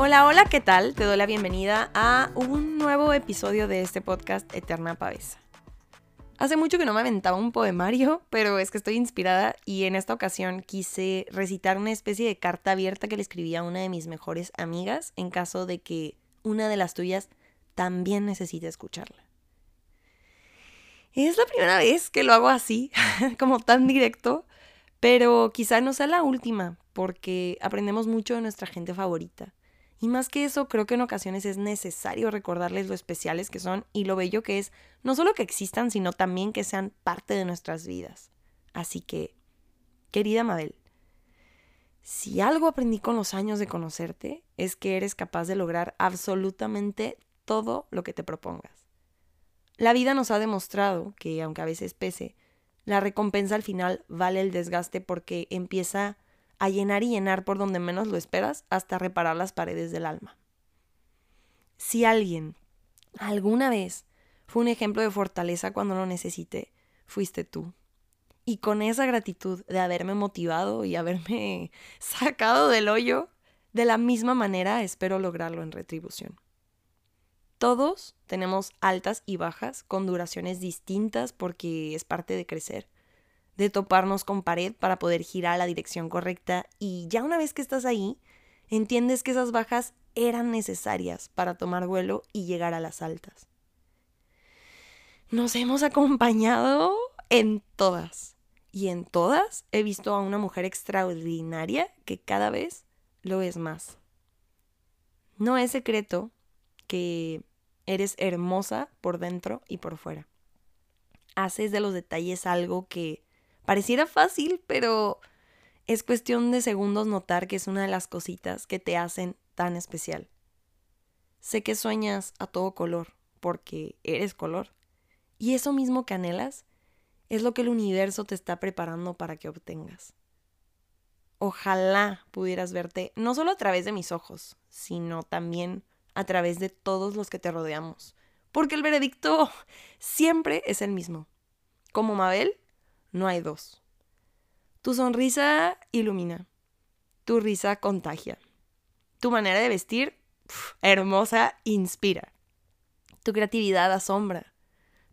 Hola, hola, ¿qué tal? Te doy la bienvenida a un nuevo episodio de este podcast Eterna Pavesa. Hace mucho que no me aventaba un poemario, pero es que estoy inspirada y en esta ocasión quise recitar una especie de carta abierta que le escribí a una de mis mejores amigas en caso de que una de las tuyas también necesite escucharla. Es la primera vez que lo hago así, como tan directo, pero quizá no sea la última, porque aprendemos mucho de nuestra gente favorita. Y más que eso, creo que en ocasiones es necesario recordarles lo especiales que son y lo bello que es, no solo que existan, sino también que sean parte de nuestras vidas. Así que, querida Mabel, si algo aprendí con los años de conocerte, es que eres capaz de lograr absolutamente todo lo que te propongas. La vida nos ha demostrado que, aunque a veces pese, la recompensa al final vale el desgaste porque empieza a llenar y llenar por donde menos lo esperas hasta reparar las paredes del alma. Si alguien alguna vez fue un ejemplo de fortaleza cuando lo necesité, fuiste tú. Y con esa gratitud de haberme motivado y haberme sacado del hoyo, de la misma manera espero lograrlo en retribución. Todos tenemos altas y bajas con duraciones distintas porque es parte de crecer de toparnos con pared para poder girar a la dirección correcta y ya una vez que estás ahí, entiendes que esas bajas eran necesarias para tomar vuelo y llegar a las altas. Nos hemos acompañado en todas y en todas he visto a una mujer extraordinaria que cada vez lo es más. No es secreto que eres hermosa por dentro y por fuera. Haces de los detalles algo que Pareciera fácil, pero es cuestión de segundos notar que es una de las cositas que te hacen tan especial. Sé que sueñas a todo color, porque eres color. Y eso mismo que anhelas es lo que el universo te está preparando para que obtengas. Ojalá pudieras verte no solo a través de mis ojos, sino también a través de todos los que te rodeamos. Porque el veredicto siempre es el mismo. Como Mabel, no hay dos. Tu sonrisa ilumina, tu risa contagia, tu manera de vestir, hermosa, inspira, tu creatividad asombra,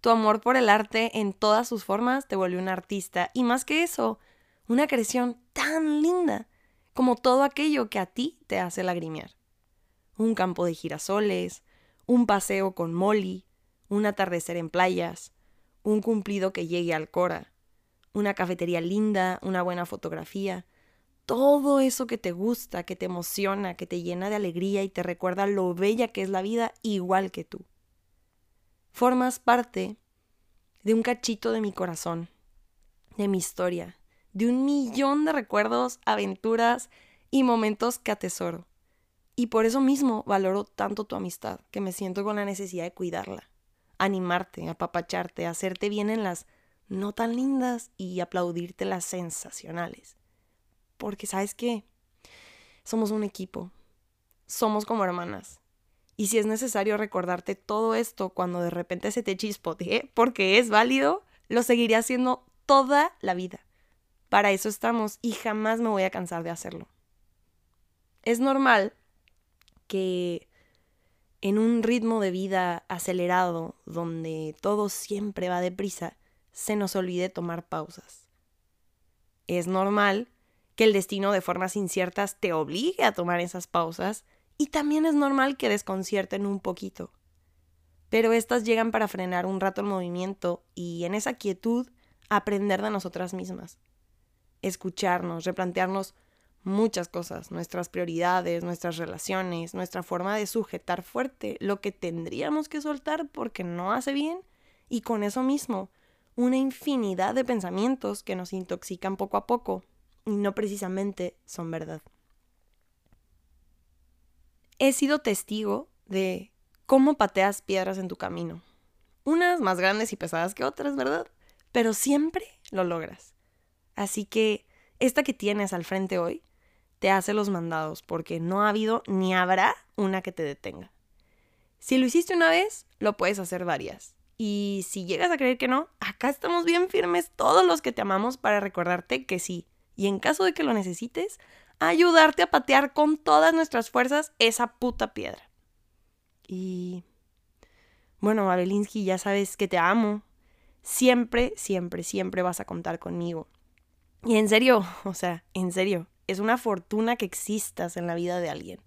tu amor por el arte en todas sus formas te vuelve un artista y más que eso, una creación tan linda como todo aquello que a ti te hace lagrimear. Un campo de girasoles, un paseo con Molly, un atardecer en playas, un cumplido que llegue al Cora, una cafetería linda, una buena fotografía, todo eso que te gusta, que te emociona, que te llena de alegría y te recuerda lo bella que es la vida igual que tú. Formas parte de un cachito de mi corazón, de mi historia, de un millón de recuerdos, aventuras y momentos que atesoro. Y por eso mismo valoro tanto tu amistad, que me siento con la necesidad de cuidarla, animarte, apapacharte, hacerte bien en las no tan lindas y aplaudirte las sensacionales. Porque sabes qué, somos un equipo, somos como hermanas. Y si es necesario recordarte todo esto cuando de repente se te chispotee, porque es válido, lo seguiré haciendo toda la vida. Para eso estamos y jamás me voy a cansar de hacerlo. Es normal que en un ritmo de vida acelerado, donde todo siempre va deprisa, se nos olvide tomar pausas. Es normal que el destino de formas inciertas te obligue a tomar esas pausas y también es normal que desconcierten un poquito. Pero estas llegan para frenar un rato el movimiento y en esa quietud aprender de nosotras mismas. Escucharnos, replantearnos muchas cosas, nuestras prioridades, nuestras relaciones, nuestra forma de sujetar fuerte lo que tendríamos que soltar porque no hace bien y con eso mismo una infinidad de pensamientos que nos intoxican poco a poco y no precisamente son verdad. He sido testigo de cómo pateas piedras en tu camino. Unas más grandes y pesadas que otras, ¿verdad? Pero siempre lo logras. Así que esta que tienes al frente hoy te hace los mandados porque no ha habido ni habrá una que te detenga. Si lo hiciste una vez, lo puedes hacer varias. Y si llegas a creer que no, acá estamos bien firmes todos los que te amamos para recordarte que sí, y en caso de que lo necesites, ayudarte a patear con todas nuestras fuerzas esa puta piedra. Y bueno, Abelinsky, ya sabes que te amo. Siempre, siempre, siempre vas a contar conmigo. Y en serio, o sea, en serio, es una fortuna que existas en la vida de alguien.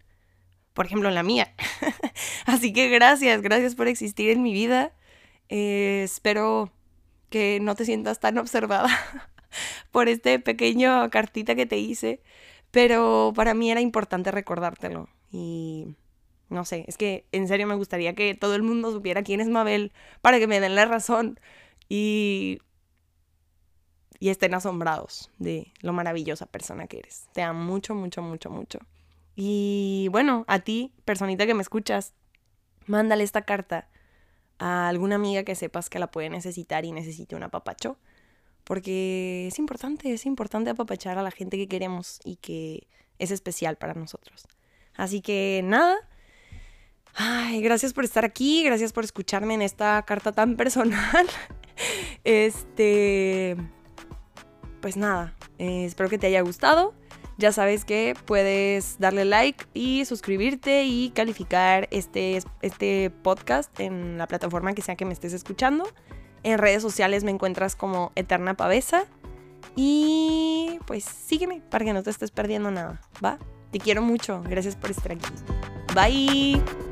Por ejemplo, en la mía. Así que gracias, gracias por existir en mi vida. Eh, espero que no te sientas tan observada por este pequeño cartita que te hice. Pero para mí era importante recordártelo. Y no sé, es que en serio me gustaría que todo el mundo supiera quién es Mabel para que me den la razón y, y estén asombrados de lo maravillosa persona que eres. Te amo mucho, mucho, mucho, mucho. Y bueno, a ti, personita que me escuchas, mándale esta carta a alguna amiga que sepas que la puede necesitar y necesite un apapacho. Porque es importante, es importante apapachar a la gente que queremos y que es especial para nosotros. Así que nada. Ay, gracias por estar aquí, gracias por escucharme en esta carta tan personal. Este. Pues nada, eh, espero que te haya gustado. Ya sabes que puedes darle like y suscribirte y calificar este, este podcast en la plataforma que sea que me estés escuchando. En redes sociales me encuentras como Eterna Pavesa. Y pues sígueme para que no te estés perdiendo nada, ¿va? Te quiero mucho. Gracias por estar aquí. Bye.